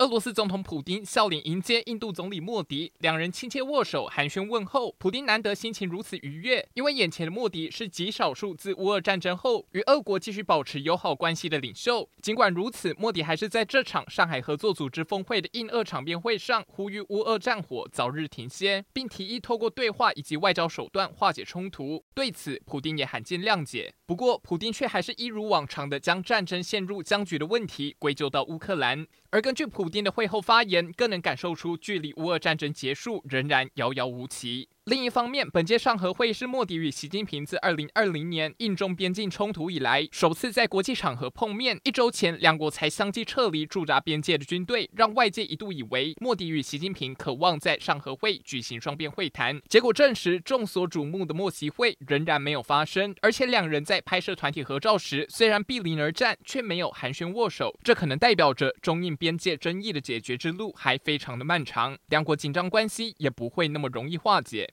俄罗斯总统普丁笑脸迎接印度总理莫迪，两人亲切握手寒暄问候。普丁难得心情如此愉悦，因为眼前的莫迪是极少数自乌俄战争后与俄国继续保持友好关系的领袖。尽管如此，莫迪还是在这场上海合作组织峰会的印俄场边会上呼吁乌俄战火早日停歇，并提议透过对话以及外交手段化解冲突。对此，普丁也罕见谅解。不过，普丁却还是一如往常的将战争陷入僵局的问题归咎到乌克兰。而根据普丁的会后发言，更能感受出距离乌俄战争结束仍然遥遥无期。另一方面，本届上合会是莫迪与习近平自二零二零年印中边境冲突以来首次在国际场合碰面。一周前，两国才相继撤离驻扎边界的军队，让外界一度以为莫迪与习近平渴望在上合会举行双边会谈。结果证实，众所瞩目的莫习会仍然没有发生，而且两人在拍摄团体合照时，虽然毗邻而战，却没有寒暄握手。这可能代表着中印边界争议的解决之路还非常的漫长，两国紧张关系也不会那么容易化解。